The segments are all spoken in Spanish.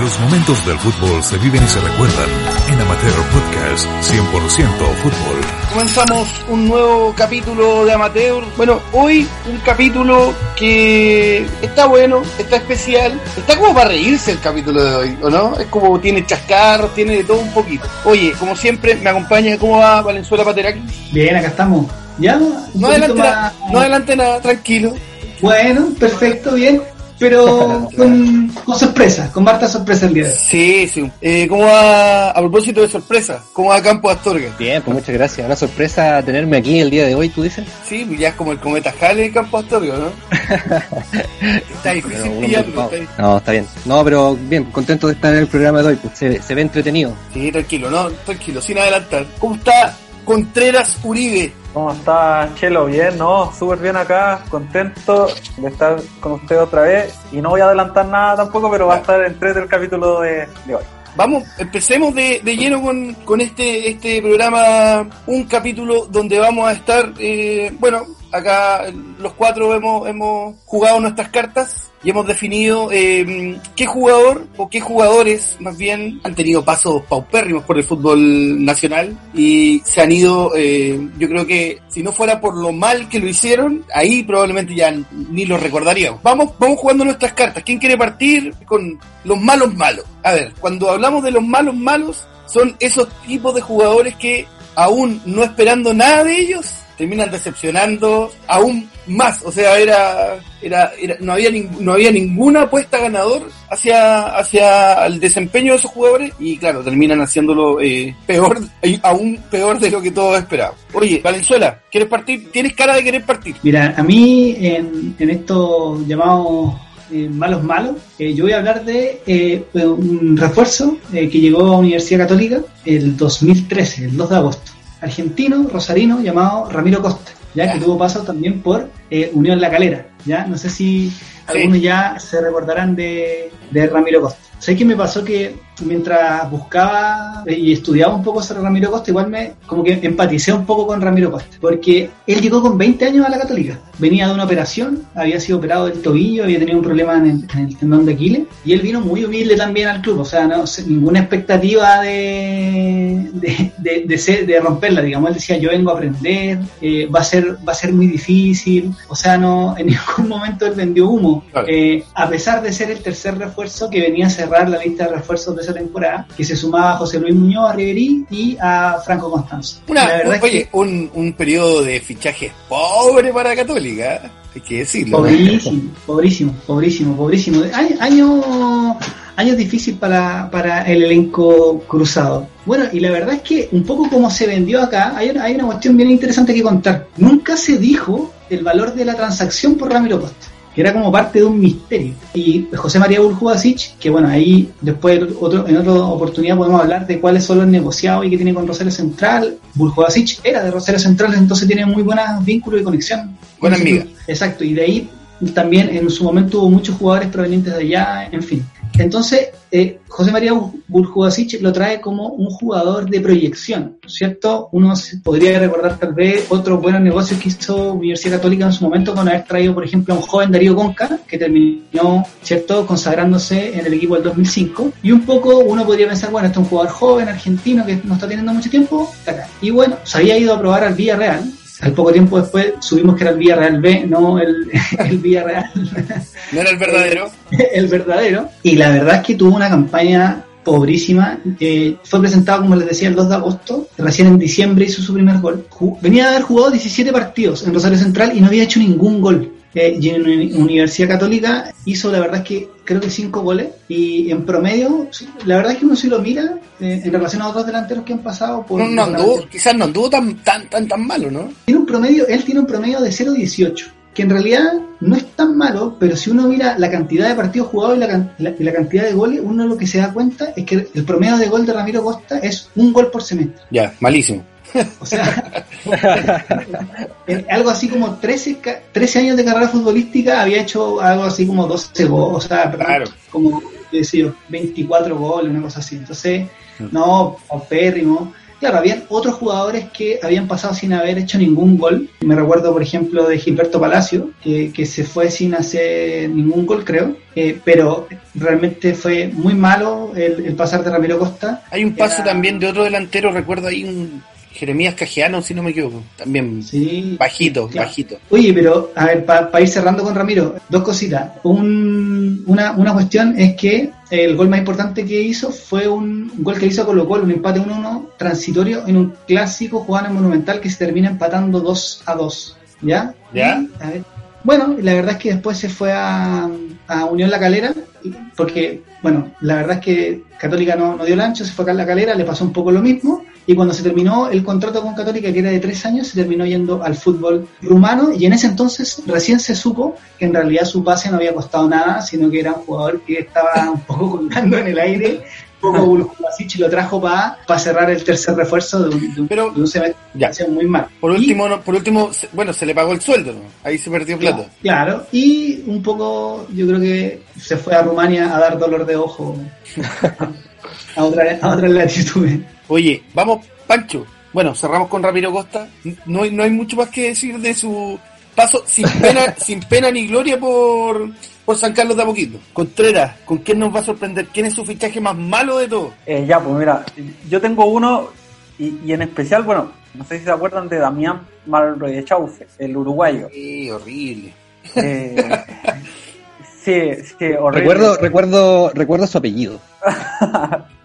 Los momentos del fútbol se viven y se recuerdan en Amateur Podcast 100% Fútbol. Comenzamos un nuevo capítulo de Amateur. Bueno, hoy un capítulo que está bueno, está especial. Está como para reírse el capítulo de hoy, ¿o no? Es como tiene chascarros, tiene de todo un poquito. Oye, como siempre, me acompaña, ¿cómo va Valenzuela Pateraki? Bien, acá estamos. Ya, No adelante, más- nada, no adelante nada, tranquilo. Bueno, perfecto, bien. Pero con, con sorpresa, con harta sorpresa el día de hoy. Sí, sí. Eh, ¿Cómo va, a propósito de sorpresa, cómo va Campo Astorga? Bien, pues muchas gracias. Una sorpresa tenerme aquí el día de hoy, tú dices. Sí, pues ya es como el cometa Halley de Campo Astorga, ¿no? está difícil Pero, pillarlo. no, está difícil. no, está bien. No, pero bien, contento de estar en el programa de hoy. Pues se, se ve entretenido. Sí, tranquilo, no, tranquilo, sin adelantar. ¿Cómo está Contreras Uribe? ¿Cómo está Chelo? Bien, ¿no? Súper bien acá, contento de estar con usted otra vez. Y no voy a adelantar nada tampoco, pero va a estar entre el capítulo de, de hoy. Vamos, empecemos de, de lleno con, con este, este programa, un capítulo donde vamos a estar, eh, bueno, acá los cuatro hemos, hemos jugado nuestras cartas y hemos definido eh, qué jugador o qué jugadores más bien han tenido pasos paupérrimos por el fútbol nacional y se han ido, eh, yo creo que si no fuera por lo mal que lo hicieron, ahí probablemente ya ni lo recordaríamos. Vamos, vamos jugando nuestras cartas. ¿Quién quiere partir con los malos malos? A ver, cuando hablamos de los malos malos, son esos tipos de jugadores que aún no esperando nada de ellos, terminan decepcionando aún más. O sea, era, era, era- no había ning- no había ninguna apuesta ganador hacia, hacia el desempeño de esos jugadores y claro, terminan haciéndolo eh, peor, aún peor de lo que todos esperaban. Oye, Valenzuela, ¿quieres partir? Tienes cara de querer partir. Mira, a mí en, en estos llamados eh, malos malos, eh, yo voy a hablar de eh, un refuerzo eh, que llegó a Universidad Católica el 2013, el 2 de agosto. Argentino, rosarino, llamado Ramiro Costa, ya que tuvo paso también por eh, Unión La Calera. Ya, no sé si algunos ya se recordarán de, de Ramiro Costa. ¿Sabes qué me pasó? Que mientras buscaba y estudiaba un poco sobre Ramiro Costa, igual me como que empaticé un poco con Ramiro Costa, porque él llegó con 20 años a la Católica. Venía de una operación, había sido operado del tobillo, había tenido un problema en el, en el tendón de Aquiles, y él vino muy humilde también al club, o sea, no sé, ninguna expectativa de, de, de, de ser- de romperla, digamos. Él decía, yo vengo a aprender, eh, va, a ser, va a ser muy difícil, o sea, no en ningún momento él vendió humo. Claro. Eh, a pesar de ser el tercer refuerzo que venía a cerrar la lista de refuerzos de esa temporada, que se sumaba a José Luis Muñoz, a Riverí y a Franco Constanzo. Una, La verdad es que- oye, un, un periodo de fichajes pobre para Católica, hay que decirlo. ¿no? Pobrísimo, pobrísimo, pobrísimo, pobrísimo. Año, año, año difícil para, para el elenco cruzado. Bueno, y la verdad es que un poco como se vendió acá, hay una, hay una cuestión bien interesante que contar. Nunca se dijo el valor de la transacción por Ramiro Costa que era como parte de un misterio. Y José María Burjubasic, que bueno, ahí después otro, en otra oportunidad podemos hablar de cuáles son los negociados y que tiene con Rosario Central. Burjubasic era de Rosario Central, entonces tiene muy buenos vínculos y conexión. Buena amiga. Exacto, y de ahí también en su momento hubo muchos jugadores provenientes de allá, en fin. Entonces, eh, José María Burjubasic lo trae como un jugador de proyección, ¿cierto? Uno podría recordar tal vez otros buenos negocios que hizo Universidad Católica en su momento con haber traído, por ejemplo, a un joven Darío Conca, que terminó, ¿cierto?, consagrándose en el equipo del 2005. Y un poco uno podría pensar, bueno, este es un jugador joven, argentino, que no está teniendo mucho tiempo, acá. Y bueno, se había ido a probar al Villarreal, al poco tiempo después subimos que era el Villarreal B, no el, el Villarreal, No era el verdadero. el verdadero. Y la verdad es que tuvo una campaña pobrísima. Eh, fue presentado, como les decía, el 2 de agosto. Recién en diciembre hizo su primer gol. Venía de haber jugado 17 partidos en Rosario Central y no había hecho ningún gol. Eh, y en Uni- Universidad Católica hizo, la verdad es que creo que 5 goles. Y en promedio, la verdad es que uno si lo mira eh, en relación a otros delanteros que han pasado por. No, no por anduvo, quizás no anduvo tan, tan, tan, tan malo, ¿no? tiene un promedio, él tiene un promedio de 0.18. que en realidad no es tan malo, pero si uno mira la cantidad de partidos jugados y la, la- y la cantidad de goles, uno lo que se da cuenta es que el promedio de gol de Ramiro Costa es un gol por semestre. Ya, malísimo. O sea, en algo así como 13, ca- 13 años de carrera futbolística había hecho algo así como 12 goles, o sea, Claro. como qué sé yo, 24 goles, una cosa así. Entonces, no, paupérrimo. Claro, habían otros jugadores que habían pasado sin haber hecho ningún gol. Me recuerdo, por ejemplo, de Gilberto Palacio, que, que se fue sin hacer ningún gol, creo. Eh, pero realmente fue muy malo el, el pasar de Ramiro Costa. Hay un paso Era- también de otro delantero, recuerdo ahí un Jeremías Cajeano, si no me equivoco. También Sí, bajito, claro. bajito. Oye, pero a ver, para ir cerrando con Ramiro, dos cositas. Un- una, una cuestión es que el gol más importante que hizo fue un gol que hizo Colo Colo, un empate 1-1 transitorio en un clásico jugado en Monumental que se termina empatando 2 a 2. ¿Ya? ¿Ya? A ver, bueno, la verdad es que después se fue a, a Unión La Calera, porque, bueno, la verdad es que Católica no, no dio el ancho, se fue acá a La Calera, le pasó un poco lo mismo, y cuando se terminó el contrato con Católica, que era de tres años, se terminó yendo al fútbol rumano, y en ese entonces recién se supo que en realidad su pase no había costado nada, sino que era un jugador que estaba un poco colgando en el aire, un poco y lo trajo para cerrar el tercer refuerzo de un, de un- Pero- de un semestre Ya. muy mal. Por Y- último, no- por último, se- bueno, se le pagó el sueldo, ¿no? Ahí se perdió plata. Claro, y un poco yo creo que se fue a Rumania a dar dolor de ojo a otra, a otra latitud. Oye, vamos, Pancho. Bueno, cerramos con Ramiro Costa. No hay, no hay mucho más que decir de su paso sin pena, sin pena ni gloria por, por San Carlos de Apoquito. Contreras, ¿con quién nos va a sorprender? ¿Quién es su fichaje más malo de todos? Eh, ya, pues mira, yo tengo uno y, y en especial, bueno, no sé si se acuerdan de Damián Malrechaufe, el uruguayo. Horrible. Eh, sí, sí, horrible. Recuerdo, recuerdo, recuerdo su apellido.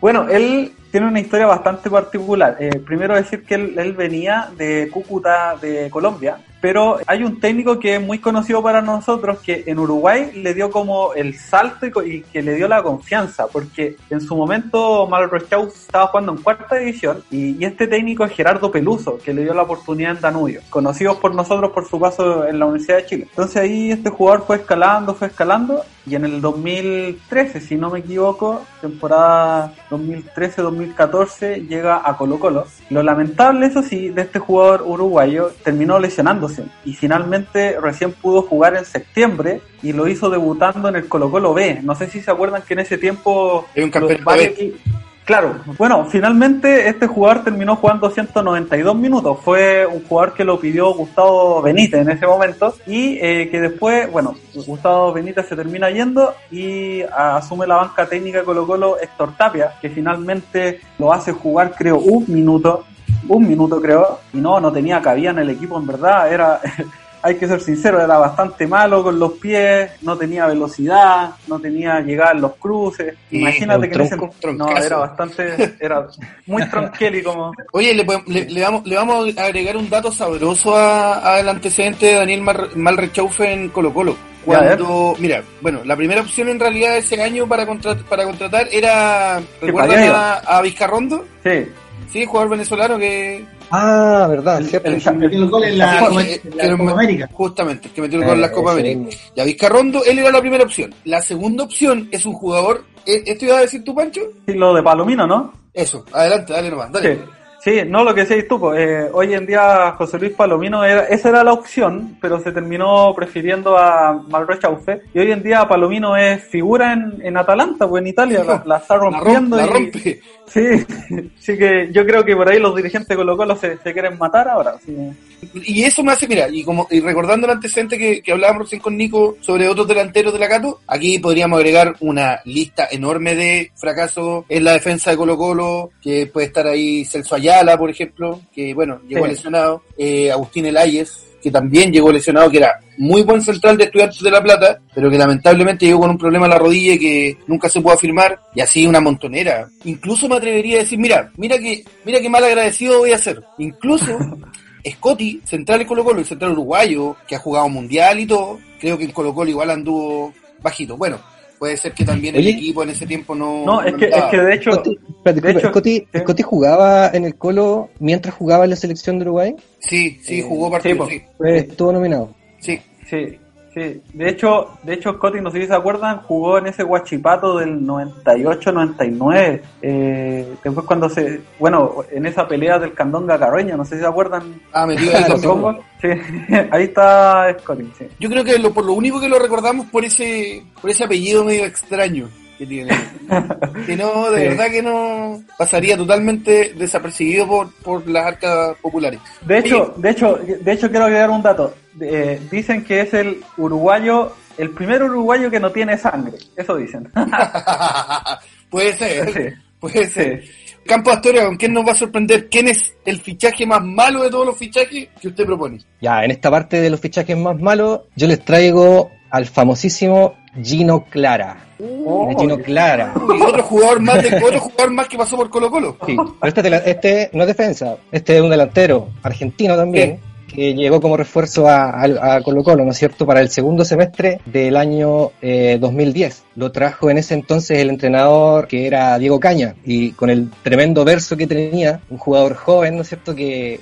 Bueno, él tiene una historia bastante particular. Eh, primero decir que él, él venía de Cúcuta, de Colombia, pero hay un técnico que es muy conocido para nosotros que en Uruguay le dio como el salto y, que le dio la confianza, porque en su momento Malrochau estaba jugando en cuarta división y, y este técnico es Gerardo Peluso, que le dio la oportunidad en Danubio, conocidos por nosotros por su paso en la Universidad de Chile. Entonces ahí este jugador fue escalando, fue escalando y en el 2013, si no me equivoco, temporada 2013-2014 llega a Colo Colo. Lo lamentable, eso sí, de este jugador uruguayo terminó lesionándose y finalmente recién pudo jugar en septiembre y lo hizo debutando en el Colo Colo B. No sé si se acuerdan que en ese tiempo... Hay un campeonato varios B. Claro, bueno, finalmente este jugador terminó jugando 192 minutos. Fue un jugador que lo pidió Gustavo Benítez en ese momento y eh, que después, bueno, Gustavo Benítez se termina yendo y ah, asume la banca técnica Colo Colo Héctor Tapia, que finalmente lo hace jugar creo un minuto, un minuto creo, y no, no tenía cabida en el equipo en verdad, era... Hay que ser sincero, era bastante malo con los pies, no tenía velocidad, no tenía llegada en los cruces. Imagínate que en ese tronco, no, era bastante, era muy tronqueli como. Oye, le, le, le vamos, le vamos a agregar un dato sabroso a- al antecedente de Daniel Mar- Malrechaufe en Colo Colo. Cuando, mira, bueno, la primera opción en realidad ese año para, contrat- para contratar era, ¿recuerdan a, a Vizcarrondo? Sí, Sí, jugador venezolano que... Ah, verdad, cierto. el- Que metió el gol en la, Copa- en la América. Justamente, que metió el gol en la Eh, Copa ese América. mismo. Y a Vizcarrondo, él era la primera opción. La segunda opción es un jugador... ¿e- ¿Esto iba a decir tú, Pancho? sí, lo de Palomino, ¿no? Eso, adelante, dale nomás, dale. Sí. Sí, no lo que decís tú, pues, eh, hoy en día José Luis Palomino, era, esa era la opción, pero se terminó prefiriendo a Malrochaufe, y hoy en día Palomino es figura en, en Atalanta, pues en Italia, la, la está La, rompiendo. la rompe. Sí, así que yo creo que por ahí los dirigentes de Colo Colo se, se quieren matar ahora. sí. Y eso me hace, mira, y como y recordando el antecedente que, que hablábamos recién con Nico sobre otros delanteros de la Cato, aquí podríamos agregar una lista enorme de fracasos en la defensa de Colo Colo, que puede estar ahí Celso Ayala, por ejemplo, que bueno, llegó Sí. lesionado, eh, Agustín Elayes, que también llegó lesionado, que era muy buen central de Estudiantes de La Plata, pero que lamentablemente llegó con un problema en la rodilla y que nunca se pudo afirmar, y así una montonera. Incluso me atrevería a decir, mira, mira que, mira qué mal agradecido voy a ser. Incluso Scotty, central en Colo Colo, el central uruguayo, que ha jugado mundial y todo, creo que en Colo Colo igual anduvo bajito. Bueno, puede ser que también Oye. el equipo en ese tiempo no... No, es que, es que de hecho, Scotty, espérate, de hecho, Scotty, sí. Scotty jugaba en el Colo mientras jugaba en la selección de Uruguay. Sí, sí, Eh, jugó sí, partido, po. sí. Pues estuvo nominado. Sí. Sí, sí. De hecho, de hecho Scotty, no sé si se acuerdan, jugó en ese guachipato del 98-99. Eh, después cuando se... Bueno, en esa pelea del Candonga Carreño, no sé si se acuerdan. Ah, metido ahí los combos. Sí, ahí está Scotty, sí. Yo creo que lo, por lo único que lo recordamos por ese por ese apellido medio extraño que tiene. que no, de Sí. verdad que no pasaría totalmente desapercibido por, por las arcas populares. De hecho, de hecho, de hecho quiero agregar un dato. Eh, dicen que es el uruguayo, el primer uruguayo que no tiene sangre. Eso dicen. puede ser, Sí. puede ser. Campo Astoria, ¿con quién nos va a sorprender? ¿Quién es el fichaje más malo de todos los fichajes que usted propone? Ya, en esta parte de los fichajes más malos, yo les traigo al famosísimo Gino Clara. Oh, Gino Clara. Y otro jugador más de otro jugador más que pasó por Colo Colo. Sí, pero este, este no es defensa, este es un delantero argentino también, que llegó como refuerzo a, Colo Colo, ¿no es cierto?, para el segundo semestre del año eh, 2010. Lo trajo en ese entonces el entrenador que era Diego Caña, y con el tremendo verso que tenía, un jugador joven, ¿no es cierto?, que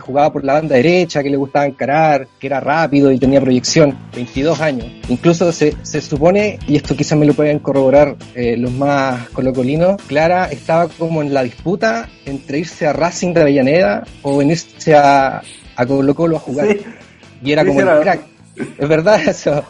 jugaba por la banda derecha, que le gustaba encarar, que era rápido y tenía proyección, 22 años. Incluso se, se supone, y esto quizás me lo pueden corroborar eh, los más colocolinos, Clara estaba como en la disputa entre irse a Racing de Avellaneda o venirse a, a Colo Colo a jugar. Sí. Y era Sí, como el crack. Es verdad eso.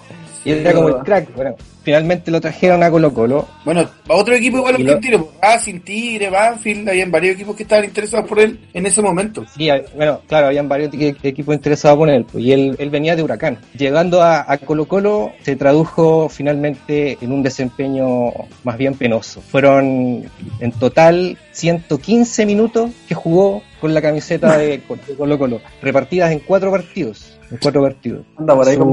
Y era como el crack. Bueno, finalmente lo trajeron a Colo Colo. Bueno, a otro equipo igual lo Tiro, Racing, Tigre, Banfield, habían varios equipos que estaban interesados por él en ese momento. Sí, bueno, claro, habían varios equ- equipos interesados por él, pues, y él, él venía de Huracán. Llegando a, a Colo Colo, se tradujo finalmente en un desempeño más bien penoso. Fueron en total 115 minutos que jugó con la camiseta de Colo- de Colo Colo, repartidas en cuatro partidos. En cuatro partidos. Anda por ahí con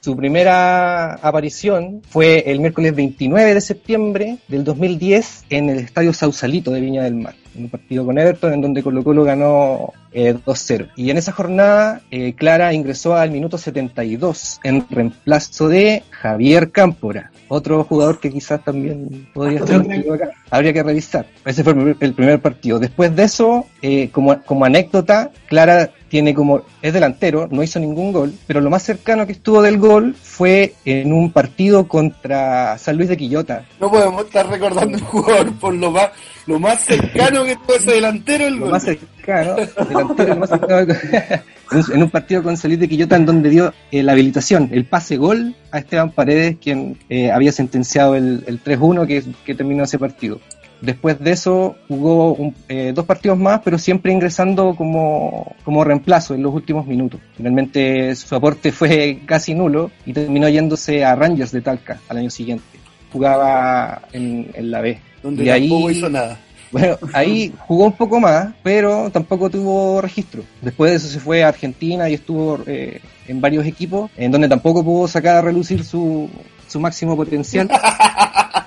Su- primera aparición fue el miércoles 29 de septiembre del 2010 en el Estadio Sausalito de Viña del Mar, un partido con Everton en donde Colo Colo ganó eh, 2-0. Y en esa jornada, eh, Clara ingresó al minuto 72 en reemplazo de Javier Cámpora, otro jugador que quizás también podría estar acá. Habría que revisar. Ese fue el primer- el primer partido. Después de eso, eh, como, como anécdota, Clara tiene como, es delantero, no hizo ningún gol, pero lo más cercano que estuvo del gol fue en un partido contra San Luis de Quillota. No podemos estar recordando un jugador por lo más lo más cercano que tuvo ese delantero el Lo gol. más cercano, delantero, lo más cercano en un- en un partido con San Luis de Quillota en donde dio eh, la habilitación, el pase gol a Esteban Paredes, quien eh, había sentenciado el, el 3-1 que, que terminó ese partido. Después de eso jugó un- eh, dos partidos más, pero siempre ingresando como, como reemplazo en los últimos minutos. Finalmente su aporte fue casi nulo y terminó yéndose a Rangers de Talca al año siguiente. Jugaba en, en la B. donde Y ahí- tampoco hizo nada. Bueno, ahí jugó un poco más, pero tampoco tuvo registro. Después de eso se fue a Argentina y estuvo eh, en varios equipos, en donde tampoco pudo sacar a relucir su, su máximo potencial.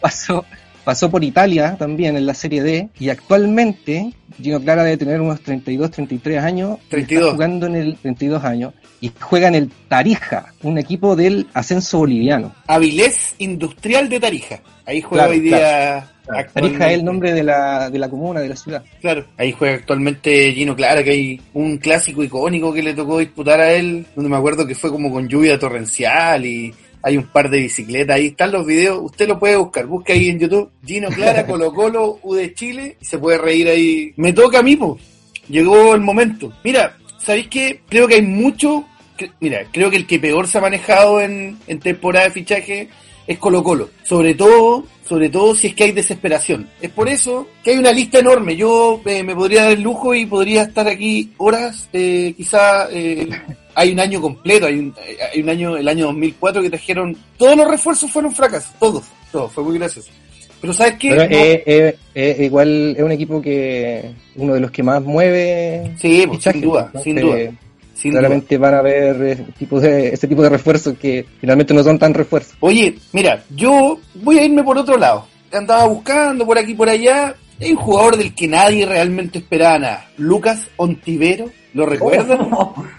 pasó, pasó por Italia también en la Serie D y actualmente Gino Clara debe tener unos 32, 33 años. y 32. Está jugando en el 32 años y juega en el Tarija, un equipo del ascenso boliviano. Avilés Industrial de Tarija. Ahí juega Claro, hoy día. Tarija es el nombre de la, de la comuna, de la ciudad. Claro, ahí juega actualmente Gino Clara, que hay un clásico icónico que le tocó disputar a él, donde me acuerdo que fue como con lluvia torrencial y hay un par de bicicletas, ahí están los videos, usted lo puede buscar, busca ahí en YouTube, Gino Clara, Colo Colo, U de Chile, y se puede reír ahí. Me toca a mí, po. llegó el momento. Mira, ¿sabéis qué? Creo que hay mucho, que- mira, creo que el que peor se ha manejado en, en temporada de fichaje es Colo Colo. Sobre todo, sobre todo si es que hay desesperación. Es por eso que hay una lista enorme. Yo eh, me podría dar el lujo y podría estar aquí horas, eh, quizá eh, hay un año completo, hay un, eh, hay un año, el año 2004 que trajeron, todos los refuerzos fueron fracasos, todos, todos, fue muy gracioso. Pero ¿sabes qué? Pero No- eh, eh, eh, igual es un equipo que uno de los que más mueve. Sí, pues, sin duda, sin duda. sin duda. claramente van a haber eh, tipos de, este tipo de refuerzos que finalmente no son tan refuerzos. Oye, mira, yo voy a irme por otro lado. Andaba buscando por aquí por allá. Hay un jugador del que nadie realmente esperaba nada. Lucas Ontivero. ¿Lo recuerdan?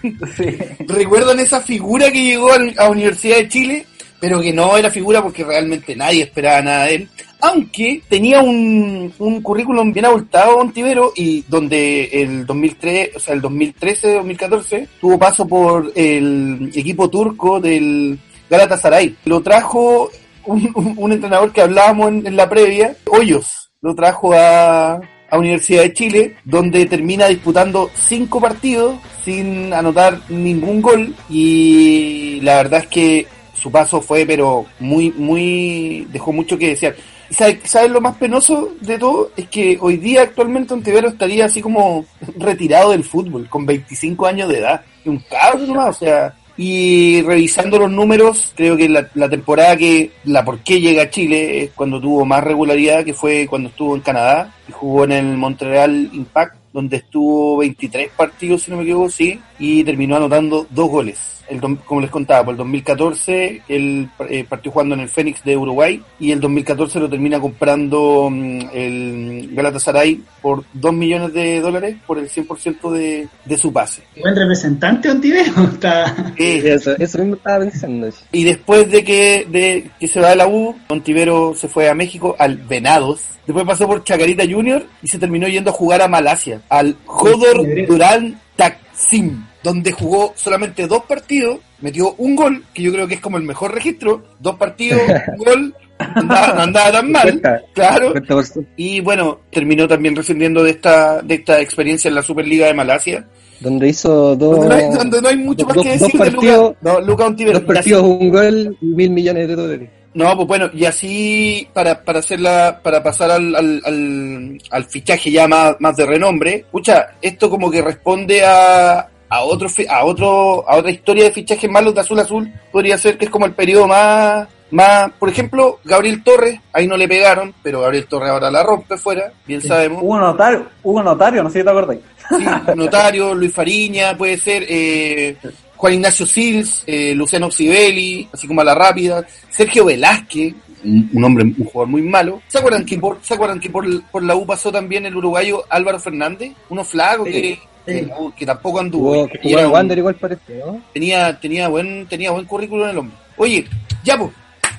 sí. ¿Recuerdan esa figura que llegó a Universidad de Chile? Pero que no era figura porque realmente nadie esperaba nada de él. aunque tenía un, un currículum bien abultado Ontivero y donde el 2003, o sea, el 2013-2014 tuvo paso por el equipo turco del Galatasaray. Lo trajo un, un- un entrenador que hablábamos en, en la previa, Hoyos, lo trajo a, a Universidad de Chile, donde termina disputando cinco partidos sin anotar ningún gol y la verdad es que su paso fue pero muy, muy, dejó mucho que desear. ¿Y sabe- ¿Sabes lo más penoso de todo? Es que hoy día actualmente Ontivero estaría así como retirado del fútbol, con 25 años de edad. Un cabrón nomás, o sea, y revisando los números, creo que la, la temporada que, la por qué llega a Chile es cuando tuvo más regularidad, que fue cuando estuvo en Canadá y jugó en el Montreal Impact, donde estuvo 23 partidos, si no me equivoco, sí, y terminó anotando dos goles. El, dom- como les contaba, por el 2014 él eh, partió jugando en el Fénix de Uruguay y el 2014 lo termina comprando mm, el Galatasaray por 2 millones de dólares por el 100% de, de su pase. Buen representante Ontivero. Está... Eh, Eso, eso mismo estaba pensando. Y después de que, de que se va de la U, Montivero se fue a México al Venados. Después pasó por Chacarita Junior y se terminó yendo a jugar a Malasia, al Jodor Durán Taksim, donde jugó solamente dos partidos, metió un gol, que yo creo que es como el mejor registro, dos partidos, un gol, no andaba, no andaba tan mal, claro. 50%. Y bueno, terminó también rescindiendo de esta, de esta experiencia en la Superliga de Malasia, Donde hizo dos, donde no hay, donde no hay mucho más que decir de partidos- Luca, no, Luca dos partidos, un gol y mil millones de dólares. No, pues bueno, y así para, para hacerla, para pasar al, al, al, al fichaje ya más, más de renombre, escucha, esto como que responde a, a otro a otro, a otra historia de fichajes malos de azul a azul, podría ser que es como el periodo más, más, por ejemplo, Gabriel Torres, ahí no le pegaron, pero Gabriel Torres ahora la rompe fuera, bien sabemos. Hugo Notario, Hugo Notario, no sé si te acordáis. Sí, Notario, Luis Fariña, puede ser eh, Juan Ignacio Sils, eh, Luciano Sibeli, así como a la rápida, Sergio Velázquez, un, un hombre, un jugador muy malo. ¿Se acuerdan que por, ¿se acuerdan que por, por la U pasó también el uruguayo Álvaro Fernández? Uno flaco que, que, que tampoco anduvo. Y era Wander igual parece, ¿no? tenía, tenía buen, tenía buen currículum en el hombre. Oye, ya pues,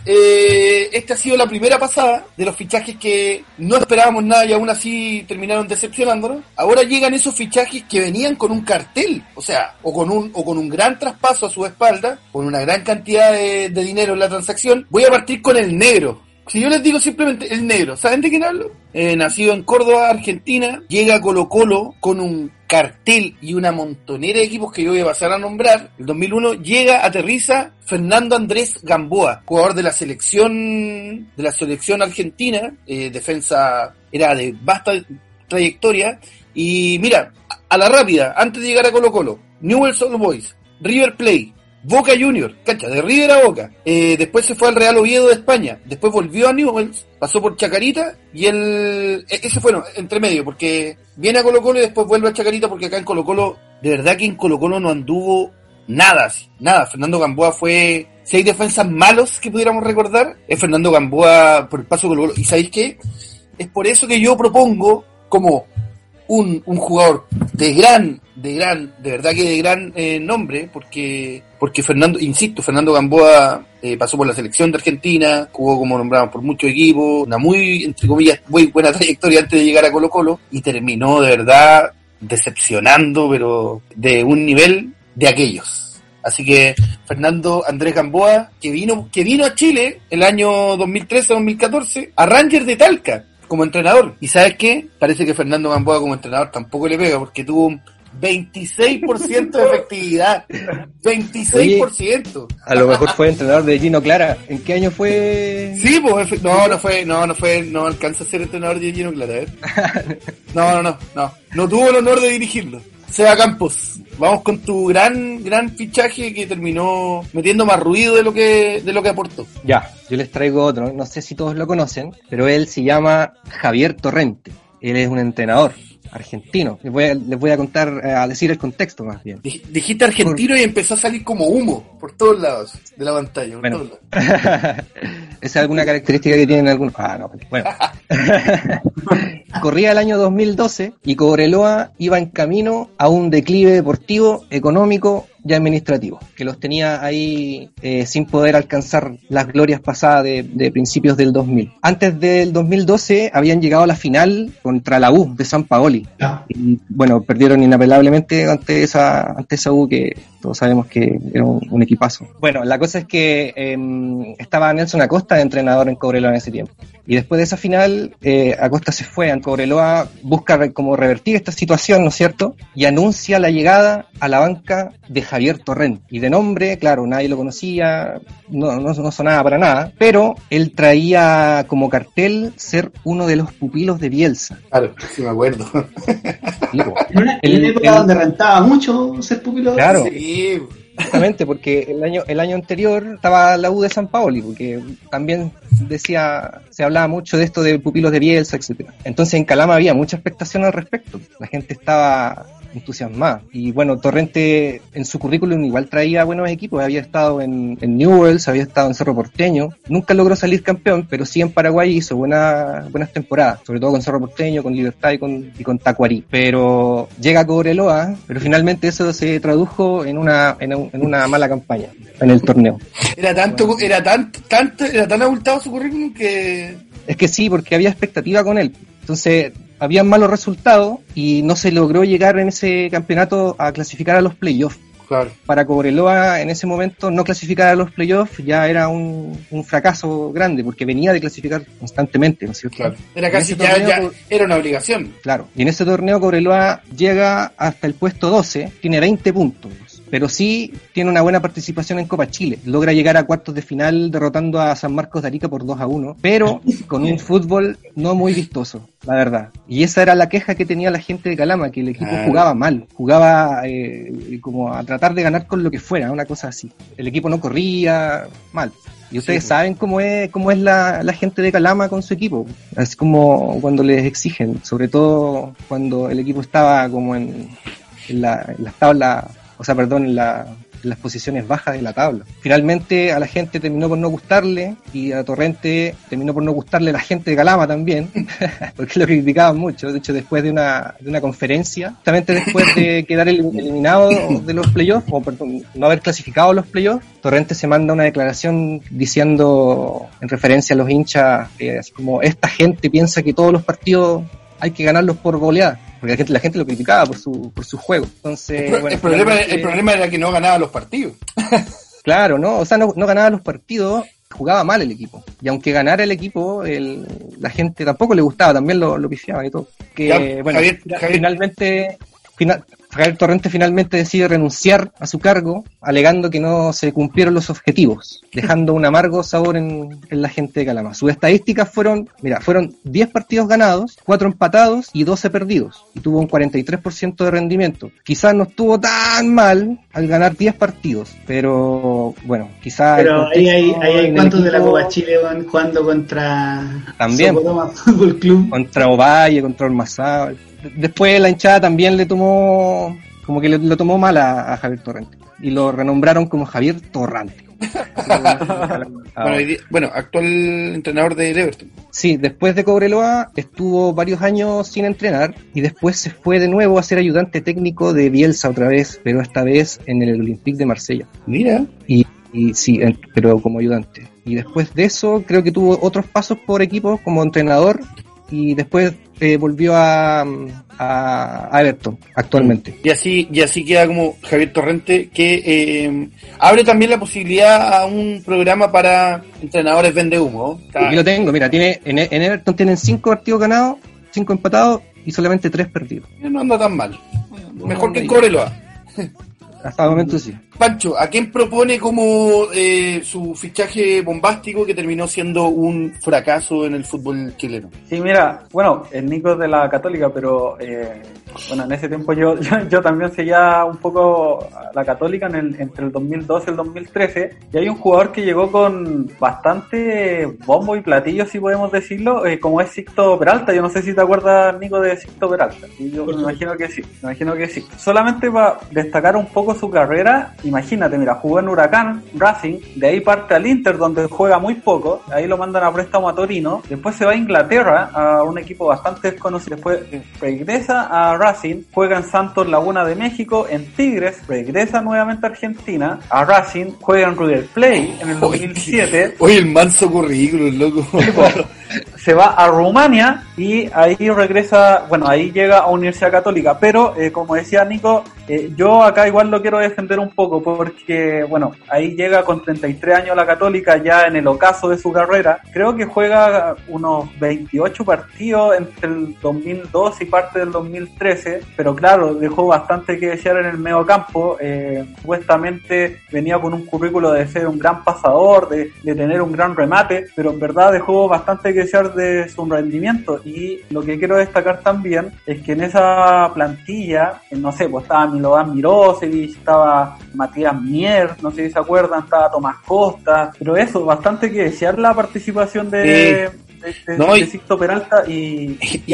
eh, esta ha sido la primera pasada de los fichajes que no esperábamos nada y aún así terminaron decepcionándonos. Ahora llegan esos fichajes que venían con un cartel, o sea, o con un, o con un gran traspaso a su espalda, con una gran cantidad de, de dinero en la transacción. Voy a partir con el negro. Si yo les digo simplemente el negro, ¿saben de quién hablo? Eh, nacido en Córdoba, Argentina, llega a Colo Colo con un cartel y una montonera de equipos que yo voy a pasar a nombrar. El 2001 llega, aterriza Fernando Andrés Gamboa, jugador de la selección de la selección argentina, eh, defensa era de vasta trayectoria y mira, a- la rápida, antes de llegar a Colo Colo, Newell's Old Boys, River Plate, Boca Junior, cancha, de River a Boca. Eh, después se fue al Real Oviedo de España. Después volvió a Newell's, pasó por Chacarita y el... e- Ese fue, entre medio, porque viene a Colo Colo y después vuelve a Chacarita porque acá en Colo Colo, de verdad que en Colo Colo no anduvo nada, nada. Fernando Gamboa fue... Si hay defensas malos que pudiéramos recordar, es Fernando Gamboa por el paso de Colo Colo. ¿Y sabéis qué? Es por eso que yo propongo como un jugador de gran, de gran, de verdad que de gran eh, nombre, porque, porque Fernando, insisto, Fernando Gamboa eh, pasó por la selección de Argentina, jugó como nombramos por muchos equipos, una muy, entre comillas, muy buena trayectoria antes de llegar a Colo Colo, y terminó de verdad decepcionando, pero de un nivel de aquellos. Así que Fernando Andrés Gamboa, que vino, que vino a Chile el año 2013-2014, a Rangers de Talca, como entrenador. ¿Y sabes qué? Parece que Fernando Gamboa como entrenador tampoco le pega, porque tuvo un 26% de efectividad. 26%. A lo mejor fue entrenador de Gino Clara. ¿En qué año fue? Sí, pues, no, no fue, no, no fue, no alcanza a ser entrenador de Gino Clara, ¿eh? No, no, no, no, no tuvo el honor de dirigirlo. Seba Campos, vamos con tu gran, gran fichaje que terminó metiendo más ruido de lo que, de lo que aportó. Ya, yo les traigo otro. No sé si todos lo conocen, pero él se llama Javier Torrente. Él es un entrenador argentino. Les voy a, les voy a contar, eh, a decir el contexto más bien. Dij- Dijiste argentino y empezó a salir como humo por todos lados de la pantalla. por Bueno. todos lados. Esa es alguna característica que tienen algunos. Ah, no, bueno. Corría el año 2012 y Cobreloa iba en camino a un declive deportivo, económico y administrativos, que los tenía ahí eh, sin poder alcanzar las glorias pasadas de, de principios del 2000. Antes del 2012 habían llegado a la final contra la U de San Paoli. Ya. Y bueno, perdieron inapelablemente ante esa, ante esa U que todos sabemos que era un, un equipazo. Bueno, la cosa es que eh, estaba Nelson Acosta de entrenador en Cobreloa en ese tiempo. Y después de esa final, eh, Acosta se fue a Cobreloa, busca re- como revertir esta situación, ¿no es cierto? Y anuncia la llegada a la banca de Javier Torrent. Y de nombre, claro, nadie lo conocía, no, no, no sonaba para nada, pero él traía como cartel ser uno de los pupilos de Bielsa. Claro, sí me acuerdo. En una, en El- una época el- donde rentaba mucho ser pupilo. Claro. Sí, Exactamente, porque el año, el año anterior estaba la U de San Paoli, porque también decía, se hablaba mucho de esto de pupilos de Bielsa, etcétera. Entonces en Calama había mucha expectación al respecto. La gente estaba entusiasmada. Y bueno, Torrente en su currículum igual traía buenos equipos. Había estado en, en Newells, había estado en Cerro Porteño. Nunca logró salir campeón, pero sí en Paraguay hizo buenas buenas temporadas, sobre todo con Cerro Porteño, con Libertad y con, y con Tacuarí. Pero llega a Cobreloa, pero finalmente eso se tradujo en una, en, un- en una mala campaña en el torneo. era tanto, era tan, tanto, era tan abultado su currículum que Es que sí, porque había expectativa con él. Entonces, habían malos resultados y no se logró llegar en ese campeonato a clasificar a los playoffs. Claro. Para Cobreloa en ese momento no clasificar a los playoffs ya era un, un fracaso grande porque venía de clasificar constantemente, ¿no es cierto? Claro. Era casi ya, torneo, ya, era una obligación. Claro. Y en ese torneo Cobreloa llega hasta el puesto 12, tiene 20 puntos, pero sí tiene una buena participación en Copa Chile. Logra llegar a cuartos de final derrotando a San Marcos de Arica por 2 a 1, pero con un fútbol no muy vistoso, la verdad. Y esa era la queja que tenía la gente de Calama, que el equipo Claro. jugaba mal, jugaba eh, como a tratar de ganar con lo que fuera, una cosa así. El equipo no corría mal. Y ustedes pues. saben cómo es, cómo es la, la gente de Calama con su equipo. Es como cuando les exigen, sobre todo cuando el equipo estaba como en, en la, en las tablas, o sea, perdón, en, la- las posiciones bajas de la tabla. Finalmente a la gente terminó por no gustarle y a Torrente terminó por no gustarle la gente de Calama también, porque lo criticaban mucho. De hecho, después de una, de una conferencia, justamente después de quedar el- eliminado de los playoffs, o perdón, no haber clasificado los playoffs, Torrente se manda una declaración diciendo, en referencia a los hinchas, eh, así como esta gente piensa que todos los partidos hay que ganarlos por goleada, porque la gente, la gente lo criticaba por su, por su juego. Entonces, El, bueno, el problema, finalmente- el problema era que no ganaba los partidos. Claro, ¿no? O sea, no, no ganaba los partidos, jugaba mal el equipo. Y aunque ganara el equipo, el, la gente tampoco le gustaba, también lo, lo pifiaba y todo. Que, Ya, bueno, Javier- Javier- finalmente, fina- Javier Torrente finalmente decide renunciar a su cargo, alegando que no se cumplieron los objetivos, dejando un amargo sabor en, en la gente de Calama. Sus estadísticas fueron, mira, fueron 10 partidos ganados, 4 empatados y 12 perdidos. Y tuvo un 43% de rendimiento. Quizás no estuvo tan mal al ganar 10 partidos, pero bueno, quizás... Pero ahí hay, ahí hay cuantos de la Copa Chile van jugando contra También. Fútbol Club. contra Ovalle, contra Ormazábal. Después la hinchada también le tomó, como que le, lo tomó mal a, a Javier Torrente. Y lo renombraron como Javier Torrante. Bueno, actual entrenador del Everton. Sí, después de Cobreloa estuvo varios años sin entrenar y después se fue de nuevo a ser ayudante técnico de Bielsa otra vez, pero esta vez en el Olympique de Marsella. Mira, Y, y sí, pero como ayudante. Y después de eso creo que tuvo otros pasos por equipos como entrenador y después eh, volvió a, a, a Everton actualmente. y así, y así queda como Javier Torrente, que eh, abre también la posibilidad a un programa para entrenadores vende humo. Aquí lo tengo, mira, tiene en, en Everton tienen cinco partidos ganados, cinco empatados y solamente tres perdidos. No anda tan mal. Mejor que en no, Cobreloa. Hasta el momento sí. Pancho, ¿a quién propone como eh, su fichaje bombástico que terminó siendo un fracaso en el fútbol chileno? Sí, mira, bueno, el Nico es de la Católica, pero eh, bueno, en ese tiempo yo, yo, yo también seguía un poco a la Católica en el, entre el 2012 y el 2013, y hay un jugador que llegó con bastante bombo y platillo, si podemos decirlo, eh, como es Sixto Peralta. Yo no sé si te acuerdas, Nico, de Sixto Peralta. Y yo me imagino que sí, me imagino que sí. Solamente para destacar un poco su carrera, imagínate, mira, jugó en Huracán, Racing, de ahí parte al Inter, donde juega muy poco, ahí lo mandan a préstamo a Torino, después se va a Inglaterra, a un equipo bastante desconocido, después regresa a Racing, juega en Santos Laguna de México, en Tigres, regresa nuevamente a Argentina, a Racing, juega en River Play en el 2007. Oye, el manso currículum, loco. se va a Rumania y ahí regresa, bueno, ahí llega a Universidad Católica, pero eh, como decía Nico, eh, yo acá igual lo quiero defender un poco porque, bueno, ahí llega con 33 años la Católica ya en el ocaso de su carrera, creo que juega unos 28 partidos entre el 2002 y parte del 2013, pero claro, dejó bastante que desear en el medio campo, eh, supuestamente venía con un currículo de ser un gran pasador, de, de tener un gran remate, pero en verdad dejó bastante que desear de su rendimiento. Y lo que quiero destacar también es que en esa plantilla, no sé, pues estaba Milovan Mirosevic, estaba Matías Mier, no sé si se acuerdan, estaba Tomás Costa, pero eso, bastante que desear la participación de, de, Sixto Peralta y, y,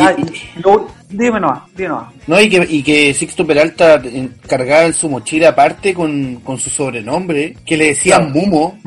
dime nomás, dime nomás. No, y que, y que Sixto Peralta cargaba en su mochila aparte con, con su sobrenombre, que le decían Mumo.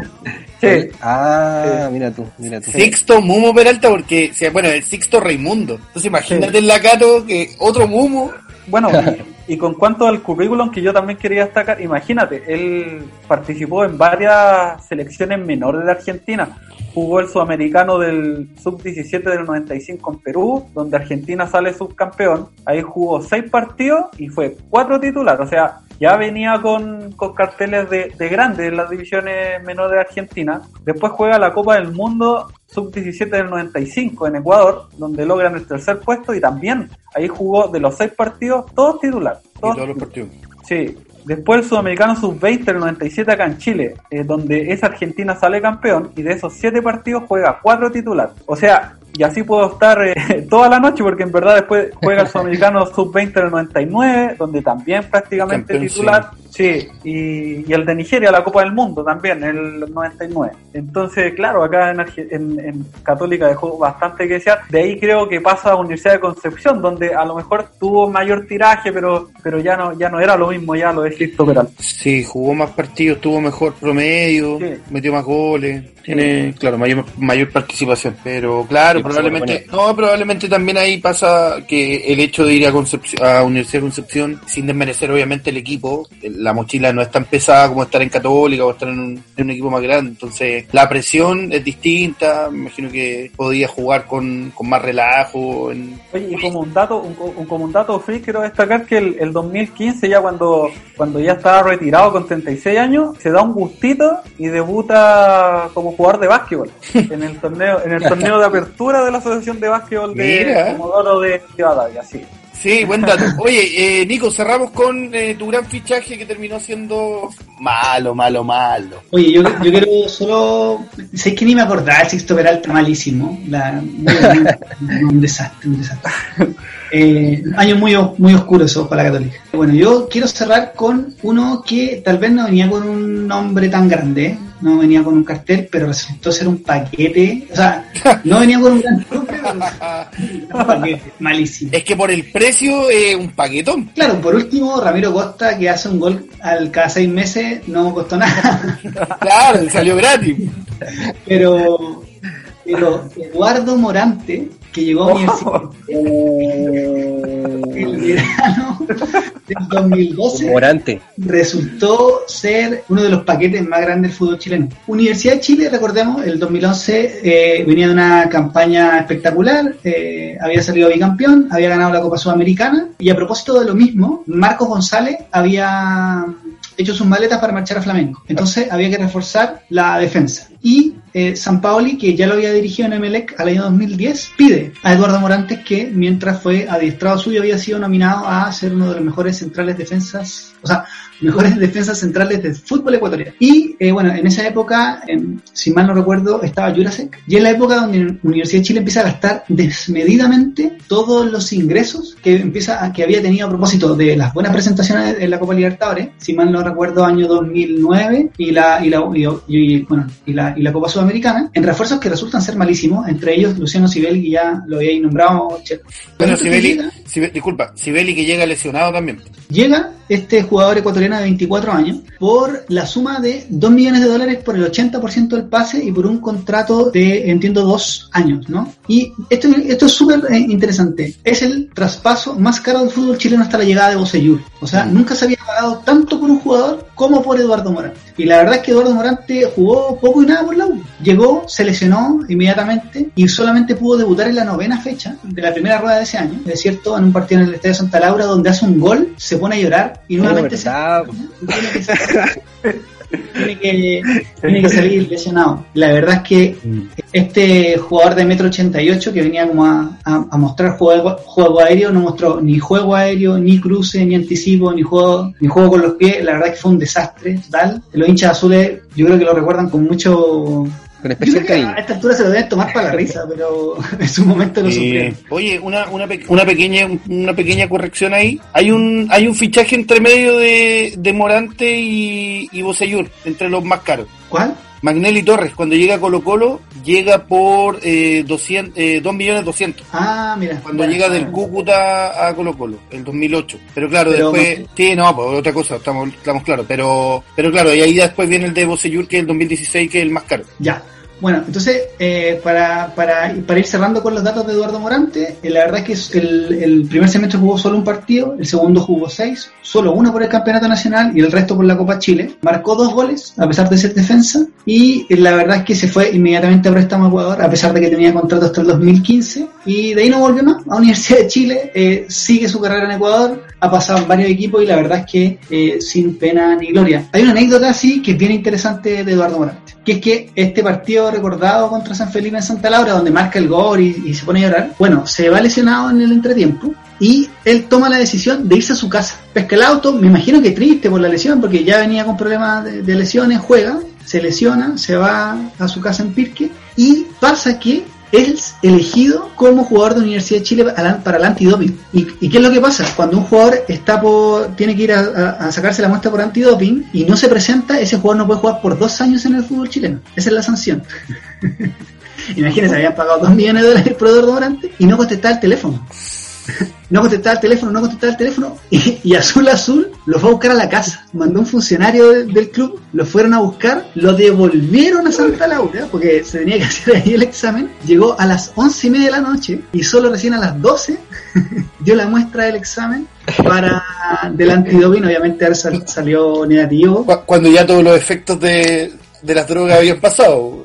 Sí. Ah, mira tú, mira tú. Sixto Mumo Peralta, porque, bueno, el Sixto Raimundo. Entonces imagínate el Lacato que otro Mumo. Bueno, y, con cuanto al currículum que yo también quería destacar, imagínate, él participó en varias selecciones menores de Argentina. Jugó el sudamericano del sub-17 del 95 en Perú, donde Argentina sale subcampeón. Ahí jugó seis partidos y fue cuatro titulares. O sea, ya venía con, con carteles de, de grandes en las divisiones menores de Argentina. Después juega la Copa del Mundo sub-17 del 95 en Ecuador, donde logran el tercer puesto y también ahí jugó de los seis partidos, todos titulares. Todos, los partidos. Sí. Después el sudamericano sub-20 del 97 acá en Chile, eh, donde esa Argentina sale campeón y de esos siete partidos juega cuatro titulares. O sea, y así puedo estar eh, toda la noche porque en verdad después juega el sudamericano sub-20 del 99, donde también prácticamente titular. Sí, y, el de Nigeria, la Copa del Mundo también, el 99. Entonces, claro, acá en, en, Católica dejó bastante que desear. De ahí creo que pasa a Universidad de Concepción, donde a lo mejor tuvo mayor tiraje, pero pero ya no ya no era lo mismo ya lo de Cristo Peral. Sí, jugó más partidos, tuvo mejor promedio, metió más goles tiene, claro, mayor, mayor participación. Pero claro, probablemente, no, probablemente también ahí pasa que el hecho de ir a Concepción, a Universidad de Concepción, sin desmerecer obviamente el equipo, la mochila no es tan pesada como estar en Católica o estar en un, equipo más grande. Entonces, la presión es distinta, me imagino que podía jugar con, con más relajo. Oye, y como un dato, un, como un dato free, quiero destacar que el, el 2015, ya cuando, cuando ya estaba retirado con 36 años, se da un gustito y debuta como jugador de básquetbol en el torneo en el torneo de apertura de la Asociación de Básquetbol de Comodoro de Rivadavia, sí. Sí, buen dato. Oye, eh, Nico, cerramos con eh, tu gran fichaje que terminó siendo malo, malo, malo. Oye, yo, yo quiero solo... Sé que ni me acordaba Sixto Peralta malísimo. La, un desastre, un desastre. Eh, año muy, muy oscuro eso para la Católica. Bueno, yo quiero cerrar con uno que tal vez no venía con un nombre tan grande, no venía con un cartel, pero resultó ser un paquete. O sea, no venía con un gran un paquete malísimo. Es que por el precio, es un paquetón. Claro, por último, Ramiro Costa, que hace un gol al cada seis meses, no costó nada. claro, salió gratis. Pero, pero Eduardo Morante que llegó a Universidad el verano del 2012 Morante. resultó ser uno de los paquetes más grandes del fútbol chileno. Universidad de Chile, recordemos, el 2011 eh, venía de una campaña espectacular, eh, había salido bicampeón, había ganado la Copa Sudamericana y a propósito de lo mismo, Marcos González había hecho sus maletas para marchar a Flamengo. Entonces había que reforzar la defensa. Y eh, San Paoli, que ya lo había dirigido en Emelec al año 2010, pide a Eduardo Morantes que mientras fue adiestrado suyo había sido nominado a ser uno de los mejores centrales defensas, o sea, mejores defensas centrales del fútbol ecuatoriano. Y eh, bueno, en esa época, si mal no recuerdo, estaba Jurasek. Y es la época donde la Universidad de Chile empieza a gastar desmedidamente todos los ingresos que empieza que había tenido a propósito de las buenas presentaciones en la Copa Libertadores, si mal no recuerdo, año 2009 y la y la y, bueno, y la, y la Copa Sudamericana, en refuerzos que resultan ser malísimos, entre ellos Luciano Sibeli, que ya lo había nombrado. Bueno, Sibeli, Sibe- disculpa, Sibeli que llega lesionado también. Llega este jugador ecuatoriano de 24 años por la suma de 2 millones de dólares por el 80% del pase y por un contrato de, entiendo, dos años, ¿no? Y esto, esto es súper eh, interesante. Es el traspaso más caro del fútbol chileno hasta la llegada de Boseyur. O sea, nunca se había pagado tanto por un jugador como por Eduardo Morante. Y la verdad es que Eduardo Morante jugó poco y nada por la U. Llegó, se lesionó inmediatamente y solamente pudo debutar en la novena fecha de la primera rueda de ese año. Es cierto, en un partido en el Estadio Santa Laura donde hace un gol, se pone a llorar y nuevamente se tiene que, salir, tiene, que, tiene que salir lesionado. La verdad es que este jugador de metro 88 que venía como a, a- a mostrar juego, juego aéreo no mostró ni juego aéreo, ni cruce, ni anticipo, ni juego, ni juego con los pies. La verdad es que fue un desastre total. Los hinchas azules yo creo que lo recuerdan con mucho... Con Yo especial creo que cariño. a esta altura se lo deben tomar para la risa, pero en su momento lo Eh, sufrieron. oye, una, una, pe- una pequeña una pequeña corrección ahí. Hay un hay un fichaje entre medio de, de Morante y, y Boseyur, entre los más caros. ¿Cuál? Magnelli Torres, cuando llega a Colo Colo, llega por eh, 200, eh, 2 millones 200. Ah, mira. Cuando Bueno, llega del Cúcuta a Colo Colo, el 2008. Pero claro, Pero- después... Sí, no, pues otra cosa, estamos, estamos claros. Pero, pero claro, y ahí después viene el de Boseyur, que es el 2016, que es el más caro. Ya. Bueno, entonces, eh, para, para, para ir cerrando con los datos de Eduardo Morante, eh, la verdad es que el, el primer semestre jugó solo un partido, el segundo jugó seis, solo uno por el Campeonato Nacional y el resto por la Copa Chile. Marcó dos goles, a pesar de ser defensa, y eh, la verdad es que se fue inmediatamente a préstamo a Ecuador, a pesar de que tenía contrato hasta el 2015, y de ahí no volvió más a Universidad de Chile, eh, sigue su carrera en Ecuador, ha pasado en varios equipos y la verdad es que eh, sin pena ni gloria. Hay una anécdota así que es bien interesante de Eduardo Morante, que es que este partido recordado contra San Felipe en Santa Laura, donde marca el gol y, se pone a llorar, bueno, se va lesionado en el entretiempo y él toma la decisión de irse a su casa. Pesca el auto, me imagino que triste por la lesión, porque ya venía con problemas de, de lesiones, juega, se lesiona, se va a su casa en Pirque y pasa que es elegido como jugador de Universidad de Chile para el antidoping. ¿Y, y qué es lo que pasa? Cuando un jugador está por, tiene que ir a, sacarse la muestra por antidoping y no se presenta, ese jugador no puede jugar por dos años en el fútbol chileno. Esa es la sanción. Imagínense, habían pagado dos millones de dólares por Eduardo Morante y no contestaba el teléfono. No contestaba el teléfono, no contestaba el teléfono y, y Azul Azul lo fue a buscar a la casa. Mandó un funcionario de- del club, lo fueron a buscar, lo devolvieron a Santa Laura porque se tenía que hacer ahí el examen. Llegó a las once y media de la noche y solo recién a las 12 dio la muestra del examen para del antidoping. Obviamente sal- salió negativo. Cu- Cuando ya todos los efectos de, de las drogas habían pasado.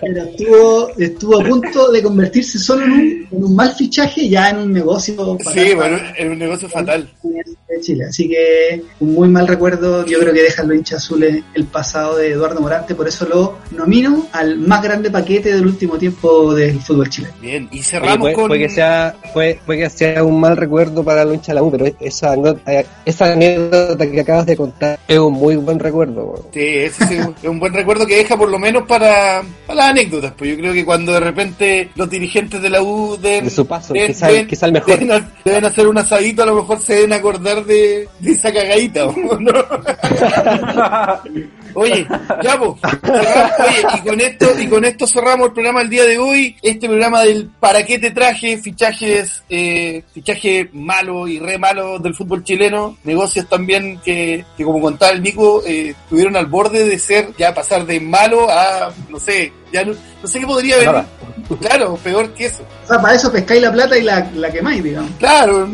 pero, estuvo, estuvo a punto de convertirse solo en un, en un mal fichaje, ya en un negocio. Sí, fatal bueno, para es un negocio fatal. de Chile. Así que un muy mal recuerdo, yo creo que dejan los hinchas azules el pasado de Eduardo Morante, por eso lo nomino al más grande paquete del último tiempo del fútbol chileno. Bien, y Oye, cerramos puede, con... puede que sea, puede, puede que sea un mal recuerdo para los hinchas de la U, pero esa, anécdota- esa anécdota que acabas de contar es un muy buen recuerdo. weón. Sí, ese sí es un buen recuerdo que deja por lo menos para, para las anécdotas. Pues yo creo que cuando de repente los dirigentes de la U den, De su paso, den- quizá- den- quizá el mejor. Deben, ha- deben hacer un asadito, a lo mejor se deben acordar de, de esa cagadita. ¿o ¿no? Oye, ya cerramos. Oye, y con esto, y con esto cerramos el programa del día de hoy. Este programa del para qué te traje, fichajes, eh, fichaje malo y re malo del fútbol chileno, negocios también que, que como contaba el Nico, eh, estuvieron al borde de ser, ya pasar de malo a, no sé, ya no, no sé qué podría haber. Claro, peor que eso. O sea, para eso pescáis la plata y la, la quemáis, digamos. Claro.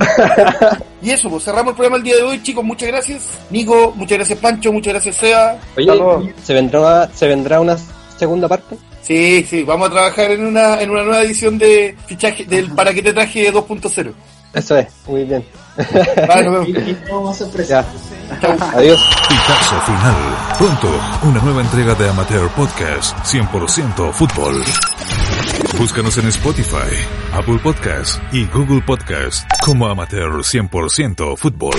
y eso, pues cerramos el programa el día de hoy, chicos. Muchas gracias. Nico, muchas gracias Pancho, muchas gracias Seba. Oye. ¿se vendrá, ¿se vendrá una segunda parte? Sí, sí, vamos a trabajar en una, en una nueva edición de fichaje del para que te traje 2.0. Eso es, muy bien. Vale, nos vemos. Y, y no sorpresa. Ya. Adiós. Pitazo final. Pronto, una nueva entrega de Amateur Podcast 100% Fútbol. Búscanos en Spotify, Apple Podcast y Google Podcast como Amateur 100% Fútbol.